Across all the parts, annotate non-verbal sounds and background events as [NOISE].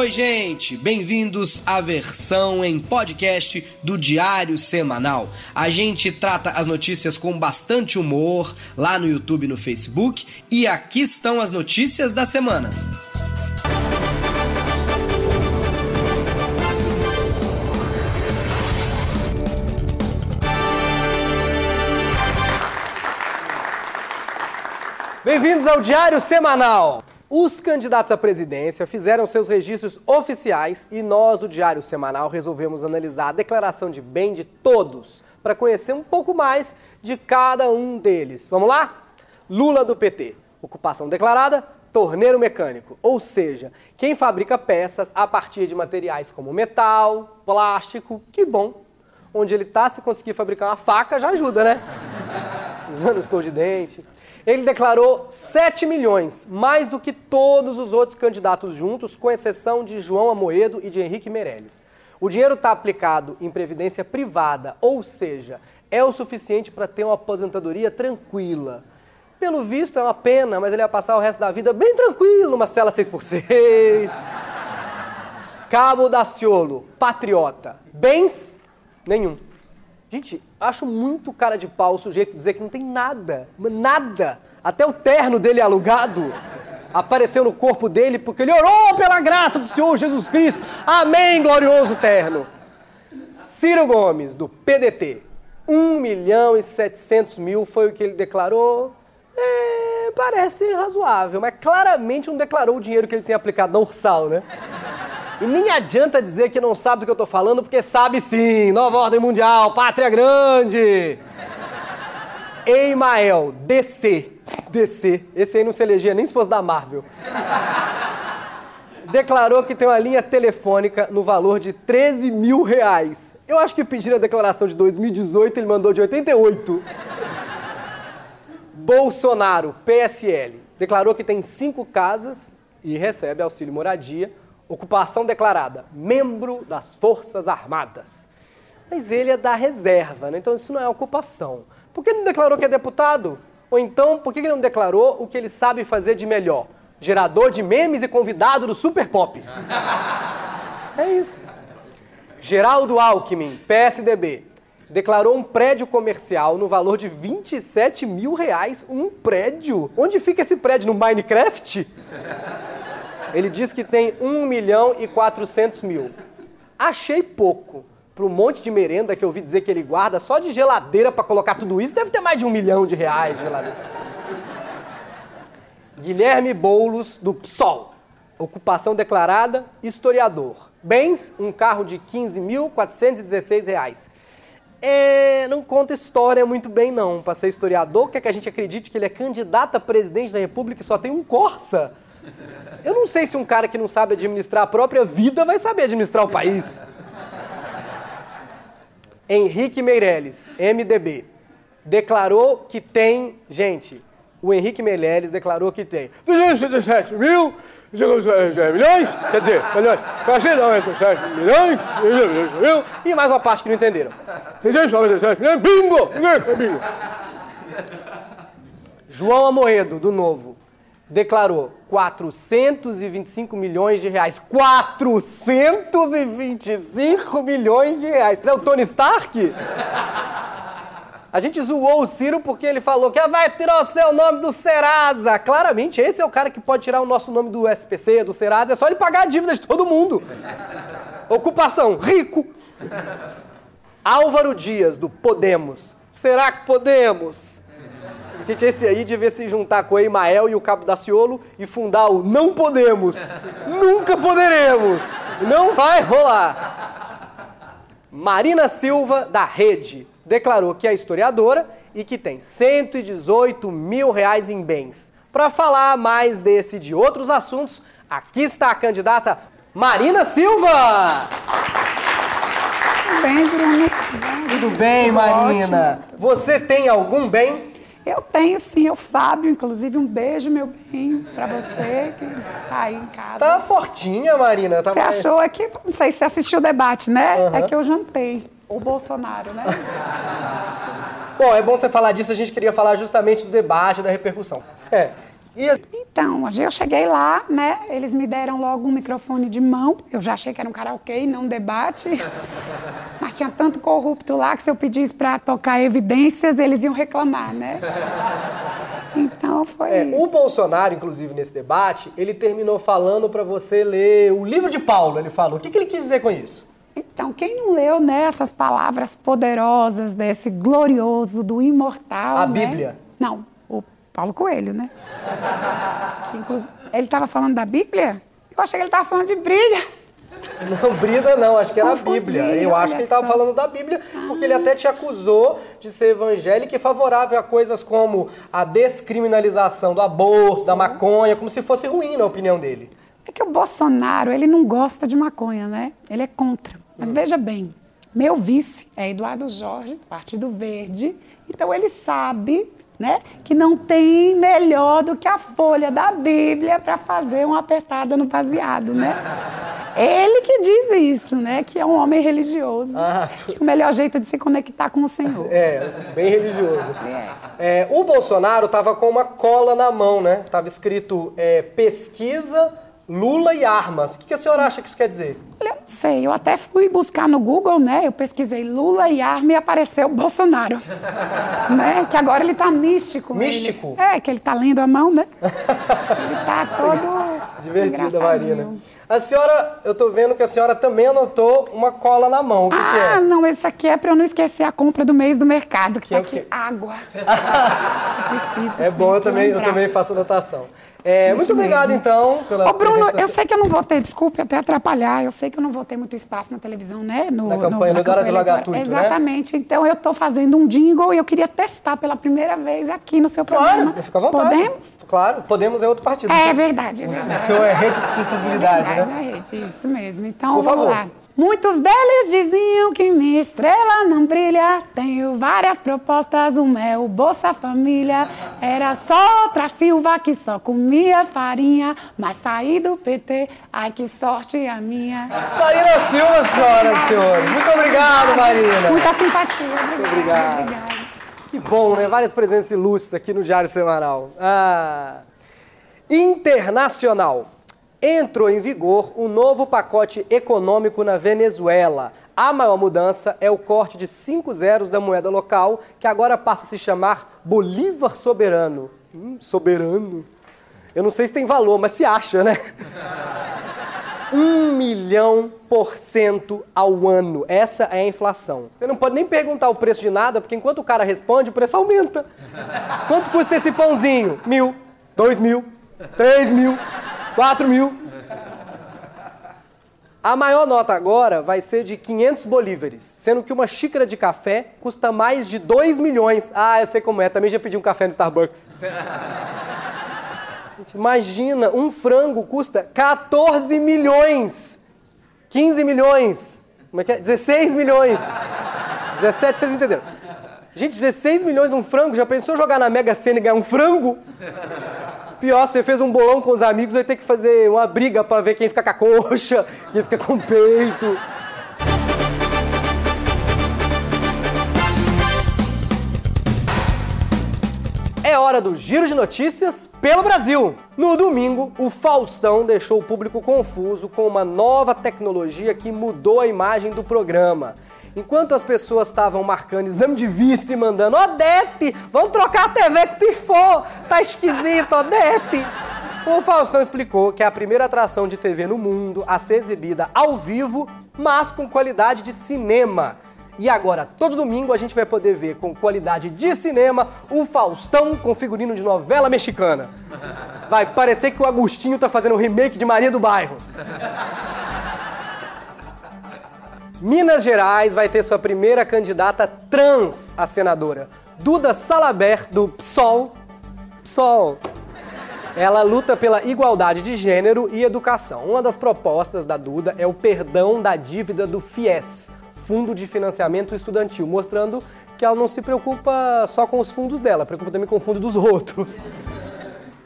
Oi, gente! Bem-vindos à versão em podcast do Diário Semanal. A gente trata as notícias com bastante humor lá no YouTube e no Facebook. E aqui estão as notícias da semana. Bem-vindos ao Diário Semanal. Os candidatos à presidência fizeram seus registros oficiais e nós do Diário Semanal resolvemos analisar a declaração de bem de todos para conhecer um pouco mais de cada um deles. Vamos lá? Lula do PT. Ocupação declarada: torneiro mecânico, ou seja, quem fabrica peças a partir de materiais como metal, plástico, que bom. Onde ele tá, se conseguir fabricar uma faca, já ajuda, né? Usando escova de dente. Ele declarou 7 milhões, mais do que todos os outros candidatos juntos, com exceção de João Amoedo e de Henrique Meirelles. O dinheiro está aplicado em previdência privada, ou seja, é o suficiente para ter uma aposentadoria tranquila. Pelo visto é uma pena, mas ele vai passar o resto da vida bem tranquilo, numa cela 6x6. Cabo Daciolo, patriota. Bens? Nenhum. Gente, acho muito cara de pau o sujeito dizer que não tem nada, nada. Até o terno dele alugado apareceu no corpo dele porque ele orou pela graça do Senhor Jesus Cristo. Amém, glorioso terno. Ciro Gomes, do PDT. 1 milhão e 700 mil foi o que ele declarou. É, parece razoável, mas claramente não declarou o dinheiro que ele tem aplicado na Ursal, né? E nem adianta dizer que não sabe do que eu tô falando, porque sabe sim. Nova ordem mundial, pátria grande. Eimael, DC. DC. Esse aí não se elegia nem se fosse da Marvel. Declarou que tem uma linha telefônica no valor de 13 mil reais. Eu acho que pediram a declaração de 2018, ele mandou de 88. Bolsonaro, PSL, declarou que tem cinco casas e recebe auxílio moradia Ocupação declarada: membro das Forças Armadas. Mas ele é da reserva, né? então isso não é ocupação. Por que não declarou que é deputado? Ou então, por que ele não declarou o que ele sabe fazer de melhor? Gerador de memes e convidado do Super Pop. É isso. Geraldo Alckmin, PSDB, declarou um prédio comercial no valor de 27 mil reais. Um prédio? Onde fica esse prédio? No Minecraft? Ele diz que tem 1 milhão e 400 mil. Achei pouco. Para um monte de merenda que eu ouvi dizer que ele guarda, só de geladeira para colocar tudo isso, deve ter mais de um milhão de reais de geladeira. Guilherme Boulos, do PSOL. Ocupação declarada, historiador. Bens, um carro de 15.416 reais. É, não conta história muito bem, não. Para ser historiador, quer que a gente acredite que ele é candidato a presidente da República e só tem um Corsa. Eu não sei se um cara que não sabe administrar a própria vida vai saber administrar o país. Henrique Meirelles, MDB, declarou que tem. Gente, o Henrique Meirelles declarou que tem 277 mil. milhões, quer dizer, milhões, 497 milhões, mil, e mais uma parte que não entenderam. 697 milhões, bingo! Bingo! João Amoedo, do Novo, declarou 425 milhões de reais. 425 milhões de reais. É o Tony Stark? A gente zoou o Ciro porque ele falou que vai tirar o seu nome do Serasa. Claramente, esse é o cara que pode tirar o nosso nome do SPC, do Serasa. É só ele pagar a dívida de todo mundo. Ocupação, rico. Álvaro Dias, do Podemos. Será que podemos? Gente, esse aí devia se juntar com o Emael e o Cabo Daciolo e fundar o Não Podemos. Nunca poderemos. Não vai rolar. Marina Silva, da Rede, declarou que é historiadora e que tem 118 mil reais em bens. Para falar mais desse e de outros assuntos, aqui está a candidata Marina Silva! Tudo bem, Bruno? Tudo bem, Marina? Ótimo. Você tem algum bem? Eu tenho sim, o Fábio, inclusive, um beijo, meu bem, pra você que tá aí em casa. Tá fortinha, Marina. Tá você mais... achou aqui, não sei se você assistiu o debate, né? Uhum. É que eu jantei. O Bolsonaro, né? Bom, é bom você falar disso, a gente queria falar justamente do debate, da repercussão. É. E Então, eu cheguei lá, né? Eles me deram logo um microfone de mão. Eu já achei que era um karaokê, não um debate. [LAUGHS] Mas tinha tanto corrupto lá que se eu pedisse para tocar evidências, eles iam reclamar, né? [LAUGHS] Então foi É, isso. o Bolsonaro, inclusive, nesse debate, ele terminou falando para você ler o livro de Paulo, ele falou. O que, que ele quis dizer com isso? Então, quem não leu né, essas palavras poderosas desse glorioso, do imortal. A né? Bíblia? Não, Paulo Coelho, né? Ele estava falando da Bíblia? Eu achei que ele estava falando de briga. Não, brida não, acho que era a Bíblia. Eu acho que ele estava falando da Bíblia, porque ele até te acusou de ser evangélico e favorável a coisas como a descriminalização do aborto, da maconha, como se fosse ruim na opinião dele. É que o Bolsonaro, ele não gosta de maconha, né? Ele é contra. Mas veja bem, meu vice é Eduardo Jorge, Partido Verde. Então ele sabe, né, que não tem melhor do que a folha da Bíblia para fazer uma apertada no baseado, né? Ele que diz isso, né? Que é um homem religioso. Ah. Que o melhor jeito de se conectar com o Senhor. É, bem religioso. É. É, o Bolsonaro tava com uma cola na mão, né? Tava escrito é, pesquisa, Lula e armas. O que, a senhora acha que isso quer dizer? Olha, Eu não sei, eu até fui buscar no Google, né? Eu pesquisei Lula e arma e apareceu Bolsonaro. [LAUGHS] né? Que agora ele tá místico. Místico? Ele- é, que ele tá lendo a mão, né? ele tá todo. Divertida. Marina. A senhora, eu tô vendo que a senhora também anotou uma cola na mão. O que, que Ah, é? não, esse aqui é pra eu não esquecer a compra do mês do mercado, que, Que é tá aqui água. [LAUGHS] Preciso É bom, eu também, eu também faço anotação. É, muito Isso obrigado, então, pela Ô, Bruno, eu sei que eu não vou ter, desculpe até atrapalhar, eu sei que eu não vou ter muito espaço na televisão, né? No, Na campanha do Dora de. Lagatuito, né? Exatamente. Então eu estou fazendo um jingle e eu queria testar pela primeira vez aqui no seu Claro, programa. fica à vontade. Podemos? Claro, podemos é outro partido. É verdade. é verdade. Seu é rede de sustentabilidade, É né? é rede, isso mesmo. Então, Por vamos favor. lá. Muitos deles diziam que minha estrela não brilha. Tenho várias propostas, uma é o Bolsa Família. Era só outra Silva que só comia farinha, mas saí do PT, ai que sorte a minha. Marina Silva, senhoras e senhores. Muito obrigado, Marina. Muita simpatia, obrigada. obrigado. obrigada. Que bom, né? Várias presenças ilustres aqui no Diário Semanal. Ah. Internacional. Entrou em vigor o novo pacote econômico na Venezuela. A maior mudança é o corte de 5 zeros da moeda local, que agora passa a se chamar Bolívar Soberano. Hum, soberano. Eu não sei se tem valor, mas se acha, né? [LAUGHS] Um milhão por cento ao ano. Essa é a inflação. Você não pode nem perguntar o preço de nada, porque enquanto o cara responde, o preço aumenta. Quanto custa esse pãozinho? Mil, dois mil, três mil, quatro mil. A maior nota agora vai ser de 500 bolívares, sendo que uma xícara de café custa mais de 2 milhões. Ah, eu sei como é, também já pedi um café no Starbucks. [LAUGHS] Imagina, um frango custa 14 milhões. 15 milhões. Como é que é? 16 milhões. 17, vocês entenderam. Gente, 16 milhões um frango. Já pensou jogar na Mega Sena e ganhar um frango? Pior, você fez um bolão com os amigos, vai ter que fazer uma briga pra ver quem fica com a coxa, [LAUGHS] quem fica com o peito. É hora do giro de notícias pelo Brasil. No domingo, o Faustão deixou o público confuso com uma nova tecnologia que mudou a imagem do programa. Enquanto as pessoas estavam marcando exame de vista e mandando Odete, vamos trocar a TV que pifou, tá esquisito, Odete. O Faustão explicou que é a primeira atração de TV no mundo a ser exibida ao vivo, mas com qualidade de cinema. E agora, todo domingo, a gente vai poder ver com qualidade de cinema o Faustão com figurino de novela mexicana. Vai parecer que o Agostinho tá fazendo um remake de Maria do Bairro. Minas Gerais vai ter sua primeira candidata trans a senadora. Duda Salaber, do PSOL. PSOL. Ela luta pela igualdade de gênero e educação. Uma das propostas da Duda é o perdão da dívida do FIES, Fundo de Financiamento Estudantil, mostrando que ela não se preocupa só com os fundos dela, preocupa também com o fundo dos [LAUGHS] outros.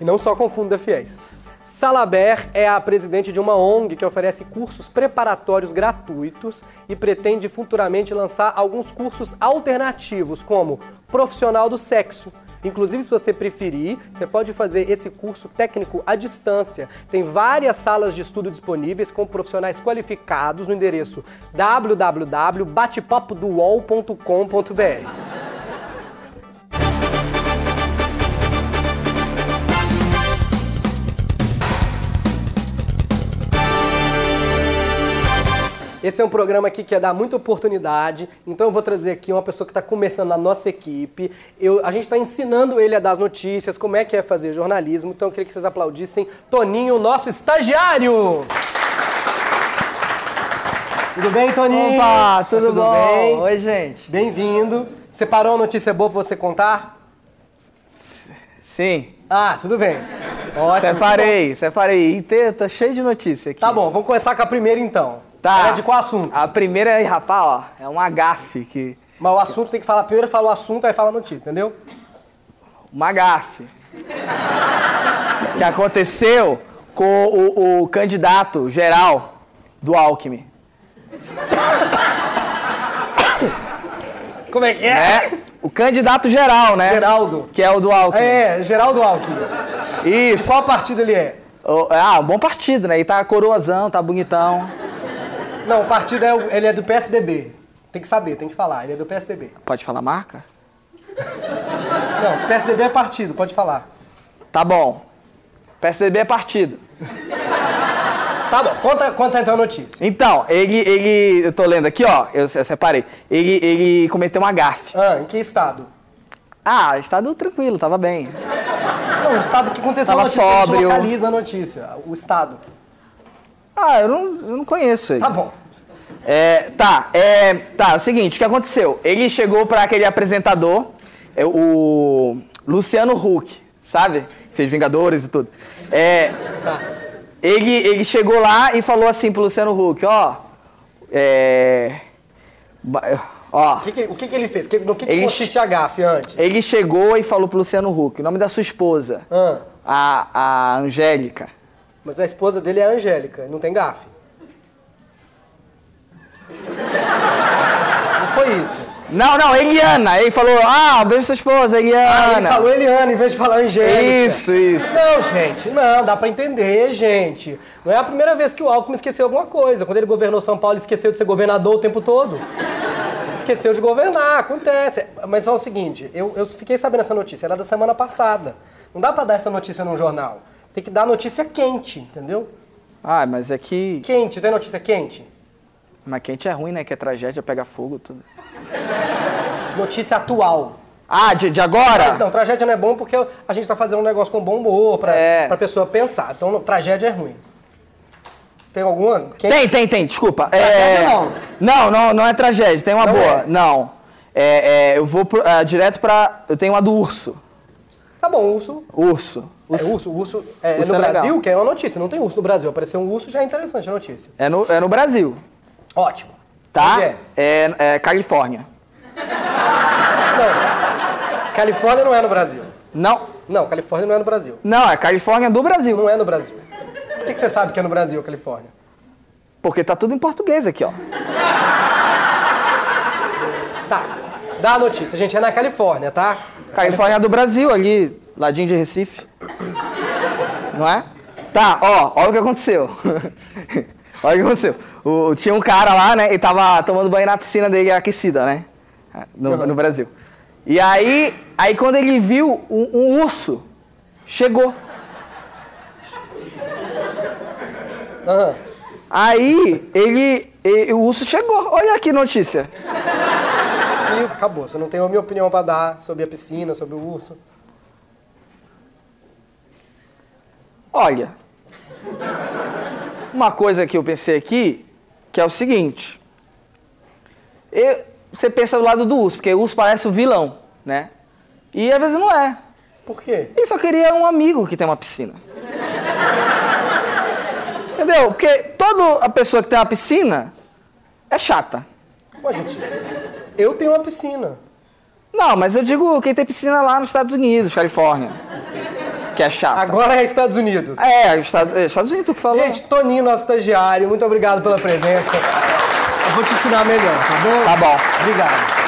E não só com o fundo da FIES. Salaber é a presidente de uma ONG que oferece cursos preparatórios gratuitos e pretende futuramente lançar alguns cursos alternativos, como profissional do sexo. Inclusive, se você preferir, você pode fazer esse curso técnico à distância. Tem várias salas de estudo disponíveis com profissionais qualificados no endereço www.batepapoduol.com.br. Esse é um programa aqui que ia dar muita oportunidade, então eu vou trazer aqui uma pessoa que está começando na nossa equipe. Eu, a gente está ensinando ele a dar as notícias, como é que é fazer jornalismo, então eu queria que vocês aplaudissem Toninho, nosso estagiário! Tudo bem, Toninho? Opa, tudo, tudo bom? bem? Oi, gente. Bem-vindo. Separou uma notícia boa pra você contar? Sim. Ah, tudo bem. Ótimo. Separei, separei. E te- tô cheio de notícia aqui. Tá bom, vamos começar com a primeira então. Tá. Ela é de qual assunto? A primeira aí, rapaz, ó, é um agafe que... Mas o assunto tem que falar primeiro, fala o assunto, aí fala a notícia, entendeu? Uma gafe. que aconteceu com o, o candidato geral do Alckmin. Como é que é? Né? O candidato geral, né? Geraldo. Que é o do Alckmin. É, Geraldo Alckmin. Isso. Qual partido ele é? O- Ah, um bom partido, né? E tá coroazão, tá bonitão. Não, o partido é, ele é do PSDB. Tem que saber, tem que falar. Ele é do PSDB. Pode falar marca? Não, PSDB é partido, pode falar. Tá bom. PSDB é partido. Tá bom, conta, conta então a notícia. Então, ele, ele, eu tô lendo aqui, ó, eu, se- separei. Ele, ele cometeu uma gafe. Ah, em que estado? Ah, estado tranquilo, tava bem. Não, o estado que aconteceu Tava a notícia, a gente sóbrio. localiza a notícia. O estado. Ah, eu não, eu não conheço ele. Tá bom. É, tá, é, tá, é o seguinte, o que aconteceu? Ele chegou pra aquele apresentador, é, o Luciano Huck, sabe? Fez Vingadores e tudo. É, ele, ele chegou lá e falou assim pro Luciano Huck, ó, é, ó, O que, que- o que, que ele fez? Que- no que, que Ele- consiste a gafe antes? ele chegou e falou pro Luciano Huck, o nome da sua esposa, Ah, a, a Angélica. mas a esposa dele é a Angélica, não tem gafe. Não foi isso. Não, não, Eliana. Ele falou, ah, beijo sua esposa, Eliana. Ah, ele falou Eliana em vez de falar Angélica. Isso, isso. Não, gente, não, dá pra entender, gente. Não é a primeira vez que o Alckmin esqueceu alguma coisa. Quando ele governou São Paulo, ele esqueceu de ser governador o tempo todo. Esqueceu de governar, acontece. Mas só o seguinte, eu, eu fiquei sabendo essa notícia, era da semana passada. Não dá pra dar essa notícia num jornal. Tem que dar notícia quente, entendeu? Ah, mas é que... Quente, tem notícia quente? Mas quente é ruim, né? Que é tragédia, pega fogo, tudo. [LAUGHS] Notícia atual. Ah, de, de agora? Não, tragédia não é bom porque a gente tá fazendo um negócio com bom humor pra, É. pra pessoa pensar. Então, tragédia é ruim. Tem alguma? Quente? Tem, tem, tem, desculpa. É... não. Não, não, não é tragédia, tem uma Não boa. é? Não. É, é, eu vou pro- ah, direto pra... Eu tenho uma do urso. Tá bom, urso. Urso. É, urso, urso. É, Urso no é legal. Brasil, que é uma notícia, não tem urso no Brasil. Apareceu um urso já é interessante a notícia. É no, é no Brasil, Ótimo. Tá? É? É, é Califórnia. Não. Califórnia não é no Brasil. Não, Não, Califórnia não é no Brasil. não, é Califórnia do Brasil. Não é no Brasil. Por que, que você sabe que é no Brasil, Califórnia? Porque tá tudo em português aqui, ó. Tá. Dá a notícia, gente. É na Califórnia, tá? Califórnia do Brasil, ali, ladinho de Recife. Não é? Tá, ó, olha o que aconteceu. [LAUGHS] olha o que aconteceu. O- tinha um cara lá, né, e tava tomando banho na piscina dele aquecida, né? No, no Brasil. E aí, aí quando ele viu um, um urso, chegou. Aham. Aí, ele, e- o urso chegou. Olha aqui notícia. E acabou. Você não tem a minha opinião pra dar sobre a piscina, sobre o urso. Olha, uma coisa que eu pensei aqui, que é o seguinte. Eu- você pensa do lado do urso, porque o urso parece o vilão, né? E às vezes não é. Por quê? Ele só queria um amigo que tem uma piscina. Entendeu? Porque toda a pessoa que tem uma piscina é chata. Pô, gente, eu tenho uma piscina. Não, mas eu digo quem tem piscina lá nos Estados Unidos, Califórnia. Que é chata. Agora é Estados Unidos. É, Estados, é, Estados Unidos, tu que falou. Gente, Toninho, nosso estagiário, muito obrigado pela presença. Eu vou te ensinar melhor, tá bom? Tá bom. Obrigado.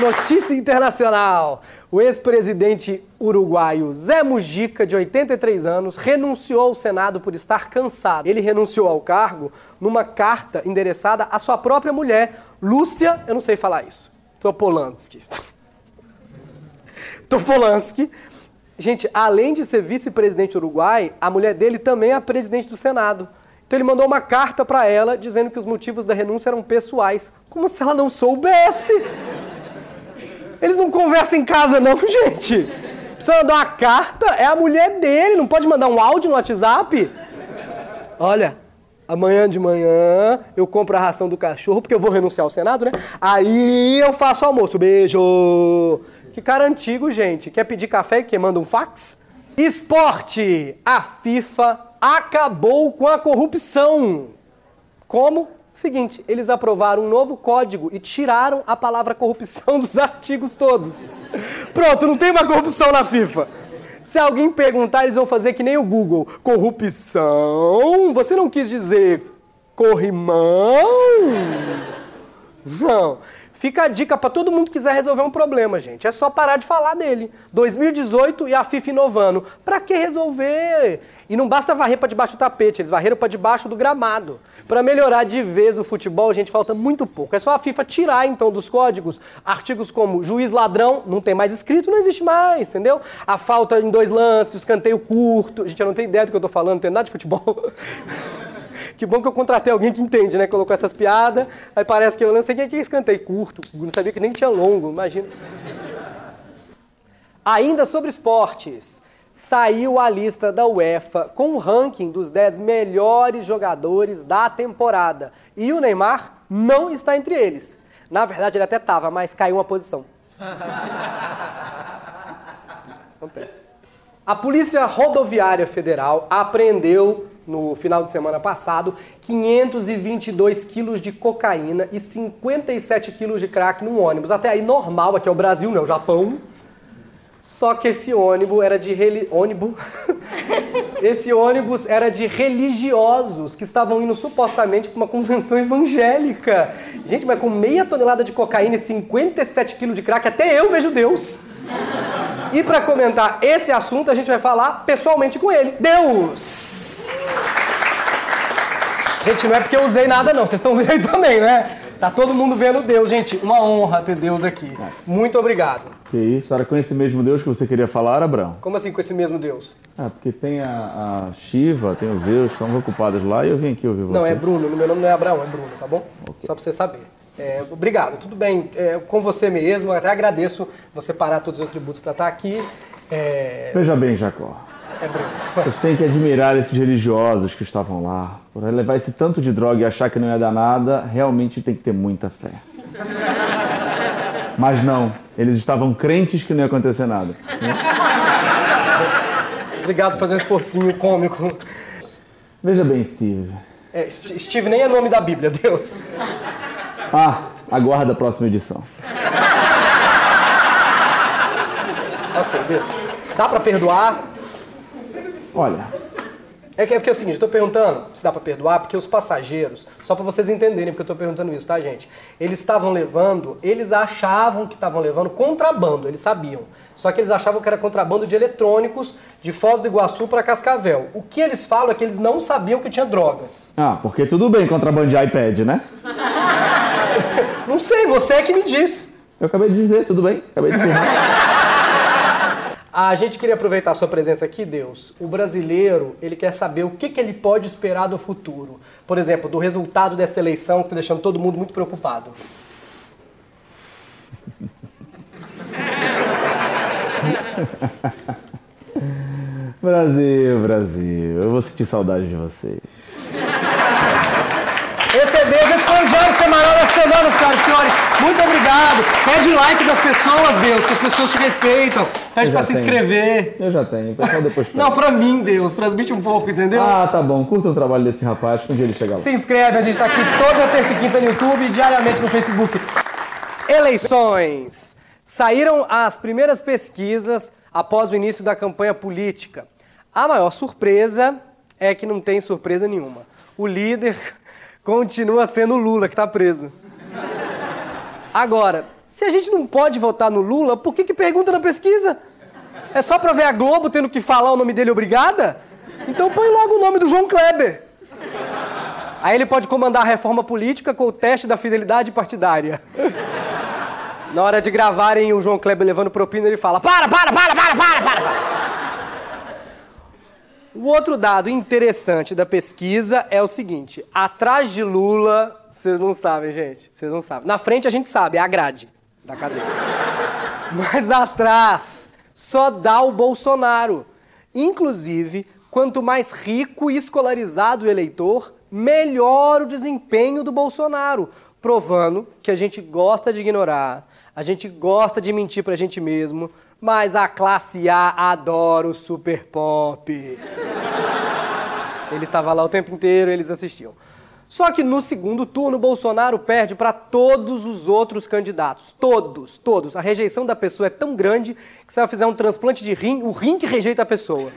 Notícia internacional. O ex-presidente uruguaio Zé Mujica, de 83 anos, renunciou ao Senado por estar cansado. Ele renunciou ao cargo numa carta endereçada à sua própria mulher, Lúcia, eu não sei falar isso, Topolansky. [LAUGHS] Topolansky. Gente, além de ser vice-presidente do Uruguai, a mulher dele também é presidente do Senado. Então ele mandou uma carta para ela dizendo que os motivos da renúncia eram pessoais, como se ela não soubesse. Eles não conversam em casa, não, [LAUGHS] gente. Precisa mandar uma carta, é a mulher dele, não pode mandar um áudio no WhatsApp. Olha, amanhã de manhã eu compro a ração do cachorro, porque eu vou renunciar ao Senado, né? Aí eu faço almoço. Beijo! Que cara antigo, gente. Quer pedir café que manda um fax? Esporte! A FIFA acabou com a corrupção. Como? Seguinte, eles aprovaram um novo código e tiraram a palavra corrupção [LAUGHS] dos artigos todos. Pronto, não tem uma corrupção na FIFA. Se alguém perguntar, eles vão fazer que nem o Google. Corrupção? Você não quis dizer corrimão? Não. Fica a dica para todo mundo que quiser resolver um problema, gente. É só parar de falar dele. 2018 e a FIFA inovando. Pra que resolver? E não basta varrer para debaixo do tapete, eles varreram para debaixo do gramado. Para melhorar de vez o futebol, gente, falta muito pouco. É só a FIFA tirar então dos códigos artigos como juiz ladrão, não tem mais escrito, não existe mais, entendeu? A falta em dois lances, escanteio curto. Gente, eu não tenho ideia do que eu tô falando, não tem nada de futebol. [LAUGHS] Que bom que eu contratei alguém que entende, né? Colocou essas piadas, aí parece que eu não sei é que escanteio curto, não sabia que nem tinha longo, imagina. Ainda sobre esportes, saiu a lista da UEFA com o ranking dos 10 melhores jogadores da temporada. E o Neymar não está entre eles. Na verdade, ele até estava, mas caiu uma posição. [LAUGHS] Acontece. A Polícia Rodoviária Federal apreendeu no final de semana passado 522 quilos de cocaína e 57 quilos de crack num ônibus. Até aí normal, aqui é o Brasil, não é o Japão. Só que esse ônibus era de reli... ônibus. [LAUGHS] esse ônibus era de religiosos que estavam indo supostamente para uma convenção evangélica. Gente, mas com meia tonelada de cocaína e 57 quilos de crack, até eu vejo Deus. E para comentar esse assunto, a gente vai falar pessoalmente com ele. Deus! Gente, não é porque eu usei nada não, vocês estão vendo aí também, né? Tá todo mundo vendo Deus, gente. Uma honra ter Deus aqui. Muito obrigado. Que isso? Era com esse mesmo Deus que você queria falar, Abraão? Como assim com esse mesmo Deus? Ah, porque tem a, a Shiva, tem os Zeus, estão ocupados lá e eu vim aqui ouvir você. Não, é Bruno. Meu nome não é Abraão, é Bruno, tá bom? Só pra você saber. É, obrigado, tudo bem. É, com você mesmo, até agradeço você parar todos os atributos para estar aqui. É, Veja bem, Jacó. é. Você tem que admirar esses religiosos que estavam lá. Por levar esse tanto de droga e achar que não ia dar nada, realmente tem que ter muita fé. Mas não, eles estavam crentes que não ia acontecer nada. Obrigado por fazer um esforcinho cômico. Veja bem, Steve. É, St- Steve nem é nome da Bíblia, [LAUGHS] Deus. Ah, aguarda a próxima edição. [LAUGHS] Ok, Deus. Dá pra perdoar? Olha, É que é porque é o seguinte, eu tô perguntando se dá pra perdoar, porque os passageiros, só pra vocês entenderem porque eu tô perguntando isso, tá, gente? Eles estavam levando, eles achavam que estavam levando contrabando, eles sabiam. Só que eles achavam que era contrabando de eletrônicos de Foz do Iguaçu pra Cascavel. O que eles falam é que eles não sabiam que tinha drogas. ah, porque tudo bem contrabandear iPad, né? [LAUGHS] [LAUGHS] Não sei, você é que me diz. Eu acabei de dizer, tudo bem? Acabei de afirmar. [LAUGHS] A gente queria aproveitar a sua presença aqui, Deus. O brasileiro, ele quer saber o que, que ele pode esperar do futuro. Por exemplo, do resultado dessa eleição que está deixando todo mundo muito preocupado. [LAUGHS] Brasil, Brasil, eu vou sentir saudade de vocês. Esse é Deus, esse foi o Diário Semanal da Semana, senhoras e senhores. Muito obrigado. Pede like das pessoas, Deus, que as pessoas te respeitam. Pede pra já se tenho. inscrever. Eu já tenho, o pessoal depois. Não, pra mim, Deus, transmite um pouco, entendeu? Ah, tá bom, curta o trabalho desse rapaz, que um dia ele chega lá. Se inscreve, a gente tá aqui toda terça e quinta no YouTube e diariamente no Facebook. Eleições. Saíram as primeiras pesquisas após o início da campanha política. A maior surpresa é que não tem surpresa nenhuma. O líder continua sendo o Lula, que está preso. Agora, se a gente não pode votar no Lula, por que, que pergunta na pesquisa? É só pra ver a Globo tendo que falar o nome dele obrigada? Então põe logo o nome do João Kleber. Aí ele pode comandar a reforma política com o teste da fidelidade partidária. Na hora de gravarem o João Kleber levando propina, ele fala: Para, para, para, para, para, para! O outro dado interessante da pesquisa é o seguinte: atrás de Lula, vocês não sabem, gente, vocês não sabem. Na frente a gente sabe, é a grade da cadeia. [LAUGHS] Mas atrás só dá o Bolsonaro. Inclusive, quanto mais rico e escolarizado o eleitor, melhor o desempenho do Bolsonaro, provando que a gente gosta de ignorar, a gente gosta de mentir pra gente mesmo, mas a classe A adora o super pop. Ele tava lá o tempo inteiro, eles assistiam. Só que no segundo turno, Bolsonaro perde para todos os outros candidatos. Todos, todos. A rejeição da pessoa é tão grande que se ela fizer um transplante de rim, o rim que rejeita a pessoa.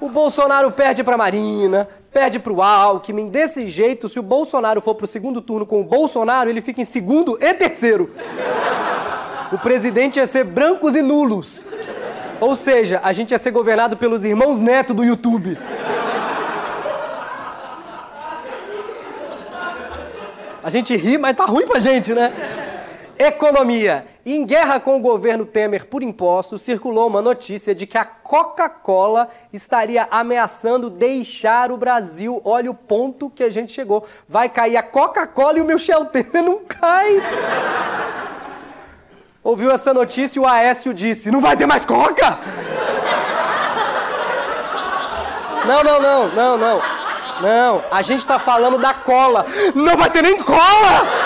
O Bolsonaro perde para Marina, perde para o Alckmin. Desse jeito, se o Bolsonaro for para o segundo turno com o Bolsonaro, ele fica em segundo e terceiro. O presidente ia ser brancos e nulos. Ou seja, a gente ia ser governado pelos irmãos Neto do YouTube. A gente ri, mas tá ruim pra gente, né? Economia. Em guerra com o governo Temer por impostos, circulou uma notícia de que a Coca-Cola estaria ameaçando deixar o Brasil. Olha o ponto que a gente chegou. Vai cair a Coca-Cola e o Michel Temer não cai. Ouviu essa notícia e o Aécio disse: Não vai ter mais Coca? Não, não, não, não, não. Não, a gente tá falando da cola. Não vai ter nem cola!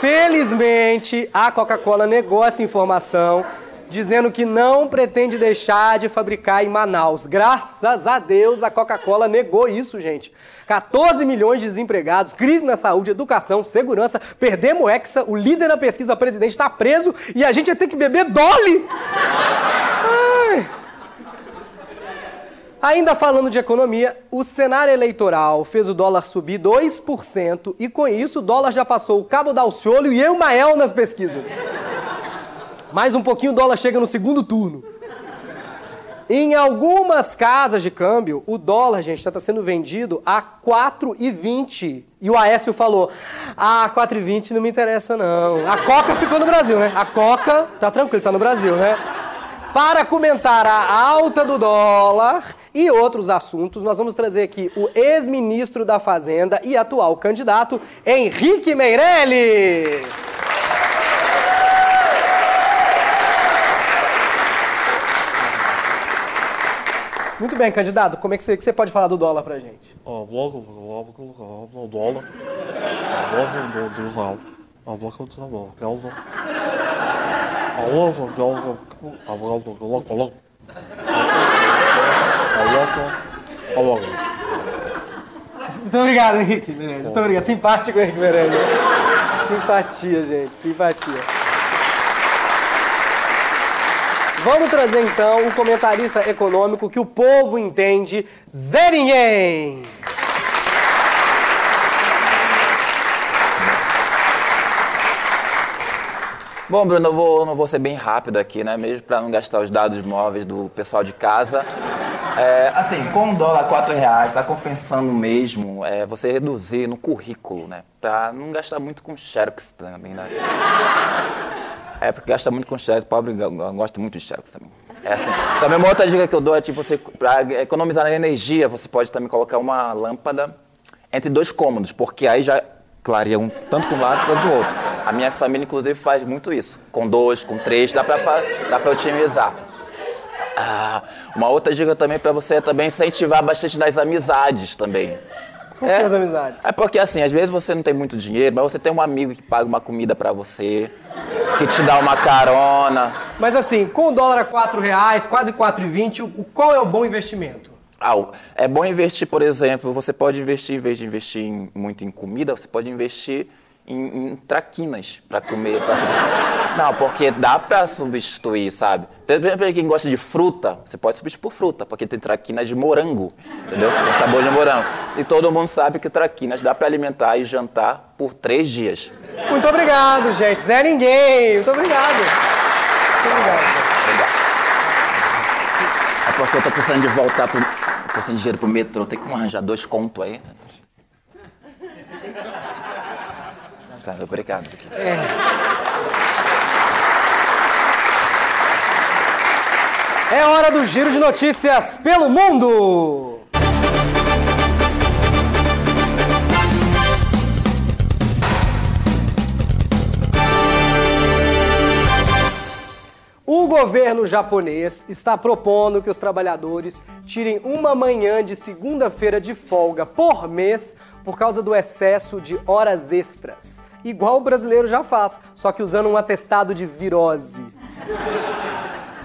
Felizmente, a Coca-Cola negou essa informação, dizendo que não pretende deixar de fabricar em Manaus. Graças a Deus, a Coca-Cola negou isso, gente. 14 milhões de desempregados, crise na saúde, educação, segurança, perdemos o Hexa, o líder da pesquisa presidente está preso e a gente vai ter que beber Dolly! Ai. Ainda falando de economia, o cenário eleitoral fez o dólar subir 2% e com isso o dólar já passou o Cabo Dalciolio e Eumael nas pesquisas. Mais um pouquinho o dólar chega no segundo turno. Em algumas casas de câmbio, o dólar, gente, está sendo vendido a 4,20. E o Aécio falou: Ah, 4,20 não me interessa, não. A Coca ficou no Brasil, né? A Coca, tá tranquilo, tá no Brasil, né? Para comentar a alta do dólar e outros assuntos, nós vamos trazer aqui o ex-ministro da Fazenda e atual candidato, Henrique Meirelles. Muito bem, candidato, como é que você, que você pode falar do dólar pra gente? O dólar, bloco, bloco, bloco. A bloco, a bloco. Muito obrigado, Henrique Meirelles. Muito obrigado. Simpático, Henrique Meirelles. Simpatia, gente. Simpatia. Vamos trazer então um comentarista econômico que o povo entende, Zé Ninguém. Bom, Bruno, eu vou, não vou ser bem rápido aqui, né? Mesmo para não gastar os dados móveis do pessoal de casa. É, assim, com o dólar R$ reais, está compensando mesmo é, você reduzir no currículo, né? Para não gastar muito com xerox também, né? É, porque gasta muito com xerox, pobre eu gosto muito de xerox também. É assim. Também uma outra dica que eu dou é, tipo, você, para economizar na energia, você pode também colocar uma lâmpada entre dois cômodos, porque aí já clareia um tanto para um lado quanto do outro. A minha família, inclusive, faz muito isso. Com dois, com três, dá para dá pra otimizar. Ah, uma outra dica também para você é também incentivar bastante nas amizades também. Por que as amizades? É porque assim, às vezes você não tem muito dinheiro, mas você tem um amigo que paga uma comida para você, que te dá uma carona. Mas assim, com o dólar a 4 reais, quase 4,20, o- qual é o bom investimento? Ah, é bom investir, por exemplo, você pode investir, em vez de investir em- muito em comida, você pode investir em, em traquinas pra comer. pra Não, porque dá pra substituir, sabe? Pra pra quem gosta de fruta, você pode substituir por fruta, porque tem traquinas de morango, entendeu? Com sabor de morango. E todo mundo sabe que traquinas dá pra alimentar e jantar por três dias. Muito obrigado, gente. Zé Ninguém. Muito obrigado. Muito obrigado. É porque eu tô precisando de voltar pro. Tô sem dinheiro pro metrô, tem como arranjar dois contos aí? Obrigado. É hora do giro de notícias pelo mundo. O governo japonês está propondo que os trabalhadores tirem uma manhã de segunda-feira de folga por mês por causa do excesso de horas extras. Igual o brasileiro já faz, só que usando um atestado de virose.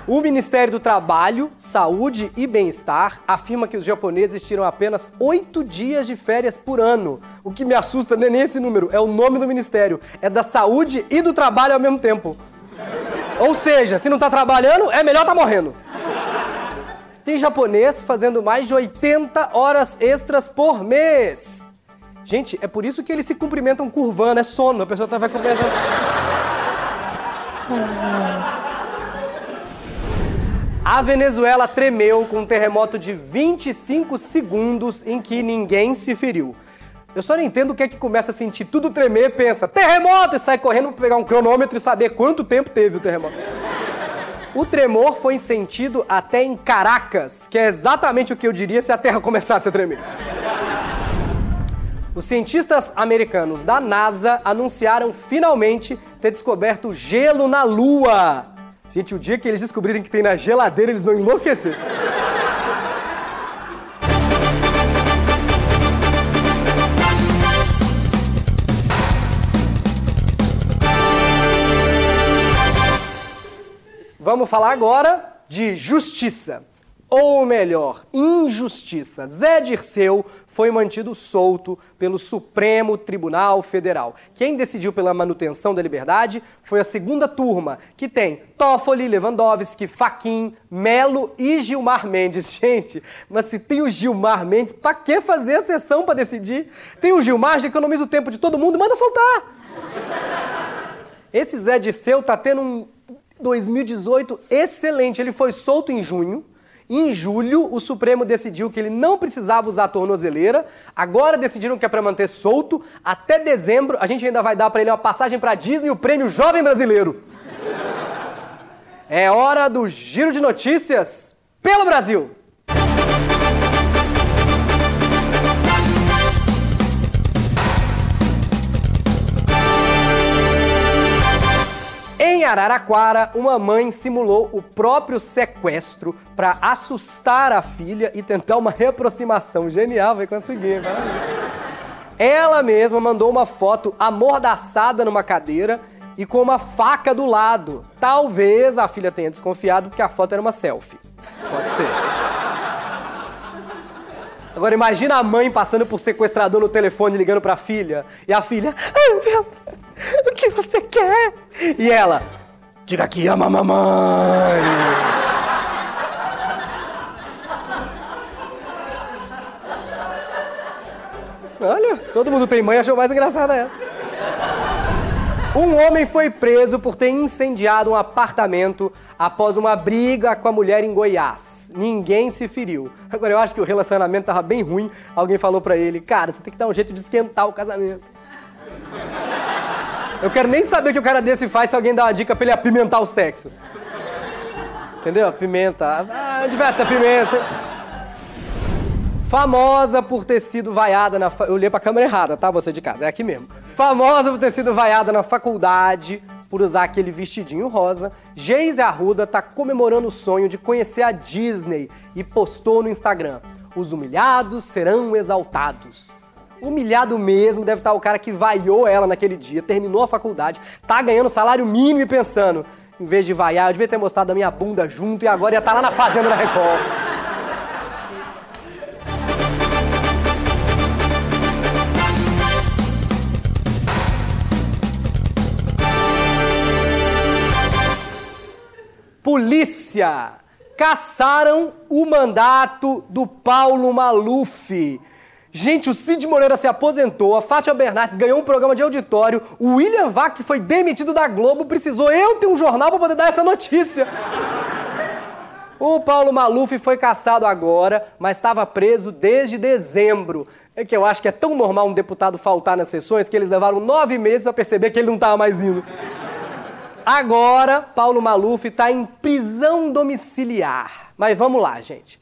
O Ministério do Trabalho, Saúde e Bem-Estar afirma que os japoneses tiram apenas oito dias de férias por ano. O que me assusta não é nem esse número, é o nome do ministério. É da saúde e do trabalho ao mesmo tempo. Ou seja, se não tá trabalhando, é melhor tá morrendo. Tem japonês fazendo mais de 80 horas extras por mês. Gente, é por isso que eles se cumprimentam curvando, é sono, a pessoa tá vai cumprimentando. A Venezuela tremeu com um terremoto de 25 segundos em que ninguém se feriu. Eu só não entendo o que é que começa a sentir tudo tremer, pensa, terremoto, e sai correndo pra pegar um cronômetro e saber quanto tempo teve o terremoto. O tremor foi sentido até em Caracas, que é exatamente o que eu diria se a Terra começasse a tremer. Os cientistas americanos da NASA anunciaram finalmente ter descoberto gelo na Lua. Gente, o dia que eles descobrirem que tem na geladeira, eles vão enlouquecer. Vamos falar agora de justiça. Ou melhor, injustiça. Zé Dirceu foi mantido solto pelo Supremo Tribunal Federal. Quem decidiu pela manutenção da liberdade foi a segunda turma, que tem Toffoli, Lewandowski, Faquin, Melo e Gilmar Mendes. [LAUGHS] Gente, mas se tem o Gilmar Mendes, pra que fazer a sessão pra decidir? Tem o Gilmar, já economiza o tempo de todo mundo, manda soltar! Esse Zé Dirceu tá tendo um 2018 excelente. Ele foi solto em junho. Em julho, o Supremo decidiu que ele não precisava usar a tornozeleira. Agora decidiram que é para manter solto. Até dezembro, a gente ainda vai dar para ele uma passagem para Disney e o prêmio Jovem Brasileiro. É hora do giro de notícias pelo Brasil. Em Araraquara, uma mãe simulou o próprio sequestro para assustar a filha e tentar uma reaproximação. Genial, vai conseguir? Parabéns. Ela mesma mandou uma foto amordaçada numa cadeira e com uma faca do lado. Talvez a filha tenha desconfiado porque a foto era uma selfie. Pode ser. Agora imagina a mãe passando por sequestrador no telefone ligando pra filha e a filha, ai meu Deus, o que você quer? E ela, diga que ama a mamãe. Olha, todo mundo tem mãe, achou mais engraçada essa. Um homem foi preso por ter incendiado um apartamento após uma briga com a mulher em Goiás. Ninguém se feriu. Agora eu acho que o relacionamento tava bem ruim. Alguém falou pra ele: "Cara, você tem que dar um jeito de esquentar o casamento". Eu quero nem saber o que o cara desse faz se alguém dá uma dica pra ele apimentar o sexo. Entendeu? Pimenta. Ah, onde vai essa pimenta? Famosa por ter sido vaiada na. Fa... Eu olhei pra câmera errada, tá? Você de casa, é aqui mesmo. Famosa por ter sido vaiada na faculdade por usar aquele vestidinho rosa, Geise Arruda tá comemorando o sonho de conhecer a Disney e postou no Instagram: Os humilhados serão exaltados. Humilhado mesmo deve estar o cara que vaiou ela naquele dia, terminou a faculdade, tá ganhando salário mínimo e pensando, em vez de vaiar, eu devia ter mostrado a minha bunda junto e agora ia estar lá na fazenda da Record. Polícia! Caçaram o mandato do Paulo Maluf Gente, o Cid Moreira se aposentou, a Fátima Bernardes ganhou um programa de auditório, o William Vac foi demitido da Globo, precisou eu ter um jornal para poder dar essa notícia. O Paulo Maluf foi caçado agora, mas estava preso desde dezembro. É que eu acho que é tão normal um deputado faltar nas sessões que eles levaram nove meses para perceber que ele não estava mais indo. Agora, Paulo Maluf está em prisão domiciliar. Mas vamos lá, gente.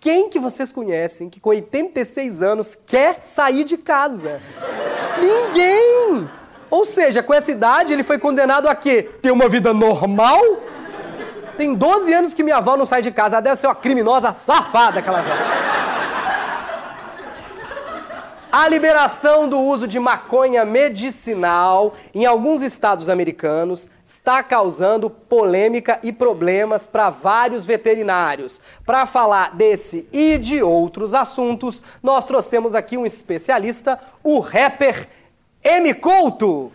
Quem que vocês conhecem que com 86 anos quer sair de casa? Ninguém! Ou seja, com essa idade ele foi condenado a quê? Ter uma vida normal? Tem 12 anos que minha avó não sai de casa. Ela deve ser uma criminosa safada, aquela velha. A liberação do uso de maconha medicinal em alguns estados americanos está causando polêmica e problemas para vários veterinários. Para falar desse e de outros assuntos, nós trouxemos aqui um especialista, o rapper M. Couto.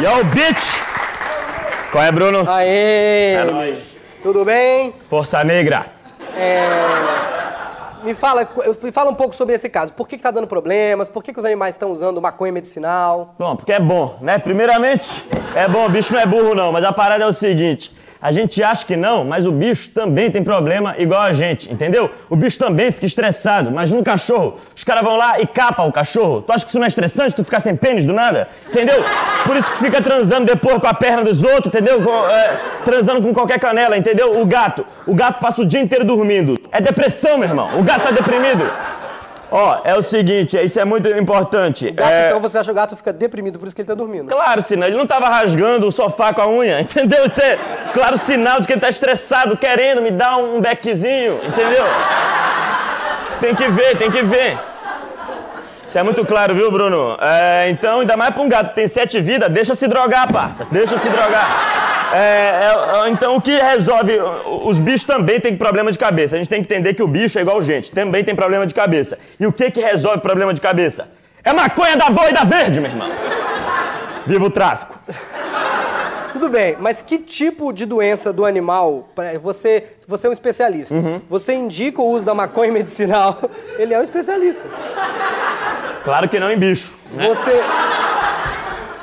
Yo, bitch! Qual é, Bruno? Aê! É nóis. Tudo bem? Força Negra. Me fala, me fala um pouco sobre esse caso. Por que está dando problemas? Por que, que os animais estão usando maconha medicinal? Bom, porque é bom, né? Primeiramente, é bom, o bicho não é burro não, mas a parada é o seguinte. A gente acha que não, mas o bicho também tem problema igual a gente, entendeu? O bicho também fica estressado. Imagina um cachorro. Os caras vão lá e capam o cachorro. Tu acha que isso não é estressante? Tu ficar sem pênis do nada? Entendeu? Por isso que fica transando depois com a perna dos outros, entendeu? Com, é, transando com qualquer canela, entendeu? O gato. O gato passa o dia inteiro dormindo. É depressão, meu irmão. O gato tá deprimido. Ó, é o seguinte, isso é muito importante. Gato, É- Então você acha que o gato fica deprimido, por isso que ele tá dormindo. Claro, senão ele não tava rasgando o sofá com a unha, [LAUGHS] entendeu? Isso é claro sinal de que ele tá estressado, querendo me dar um beckzinho, entendeu? Tem que ver, tem que ver. Isso é muito claro, viu, Bruno? É, então, ainda mais pra um gato que tem sete vidas, deixa se drogar, parça. Deixa se drogar. É, é, é, então, o que resolve? Os bichos também têm problema de cabeça. A gente tem que entender que o bicho é igual gente, também tem problema de cabeça. E o que que resolve problema de cabeça? É maconha da boa e da verde, meu irmão. Viva o tráfico. Tudo bem, mas que tipo de doença do animal, você, você é um especialista, Uhum. você indica o uso da maconha medicinal, [LAUGHS] ele é um especialista. Claro que não em bicho. Você,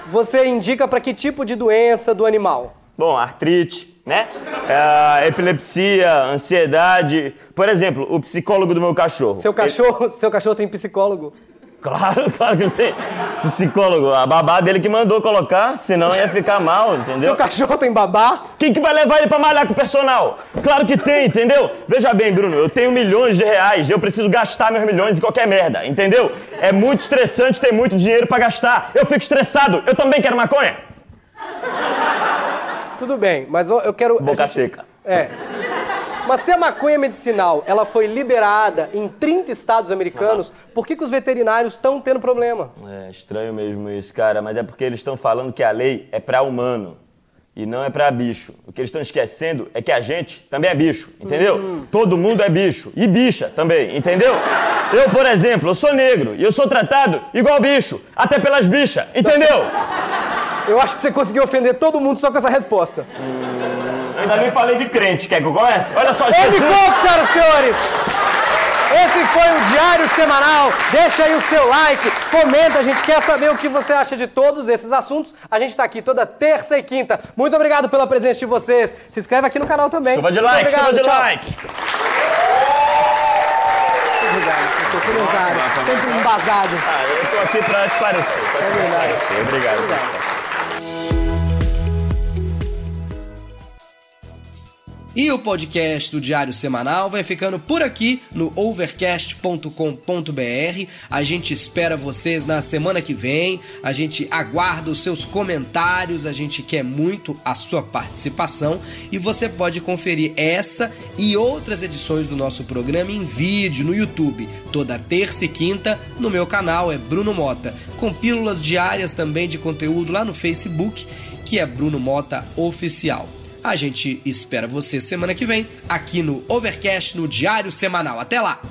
você indica para que tipo de doença do animal? Bom, artrite, né? É, epilepsia, ansiedade. Por exemplo, o psicólogo do meu cachorro. Seu cachorro, [LAUGHS] seu cachorro tem psicólogo? Claro, claro que tem. Psicólogo, a babá dele que mandou colocar, senão ia ficar mal, entendeu? Seu cachorro tem babá? Quem que vai levar ele pra malhar com o personal? Claro que tem, entendeu? Veja bem, Bruno, eu tenho milhões de reais, eu preciso gastar meus milhões em qualquer merda, entendeu? É muito estressante ter muito dinheiro pra gastar. Eu fico estressado, eu também quero maconha. Tudo bem, mas eu quero... Boca gente- seca. É. Mas se a maconha medicinal ela foi liberada em 30 estados americanos, por que, que os veterinários estão tendo problema? É estranho mesmo isso, cara, mas é porque eles estão falando que a lei é pra humano e não é pra bicho. O que eles estão esquecendo é que a gente também é bicho, entendeu? Todo mundo é bicho e bicha também, entendeu? Eu, por exemplo, eu sou negro e eu sou tratado igual bicho, até pelas bichas, entendeu? Eu acho que você conseguiu ofender todo mundo só com essa resposta. Ainda nem falei de crente, quer que eu comece? Olha só, Ele Jesus. conta, senhoras e senhores! Esse foi o Diário Semanal. Deixa aí o seu like, comenta, a gente quer saber o que você acha de todos esses assuntos. A gente tá aqui toda terça e quinta. Muito obrigado pela presença de vocês. Se inscreve aqui no canal também. Chuva de like, obrigado, chuva de tchau. like. Muito obrigado seu comentário. Sempre embasado. Ah, eu tô aqui pra esclarecer. É verdade. esclarecer. Obrigado. E o podcast do Diário Semanal vai ficando por aqui no overcast.com.br. A gente espera vocês na semana que vem. A gente aguarda os seus comentários. A gente quer muito a sua participação. E você pode conferir essa e outras edições do nosso programa em vídeo no YouTube. Toda terça e quinta no meu canal é Bruno Mota. Com pílulas diárias também de conteúdo lá no Facebook, que é Bruno Mota Oficial. A gente espera você semana que vem aqui no Overcast no Diário Semanal. Até lá!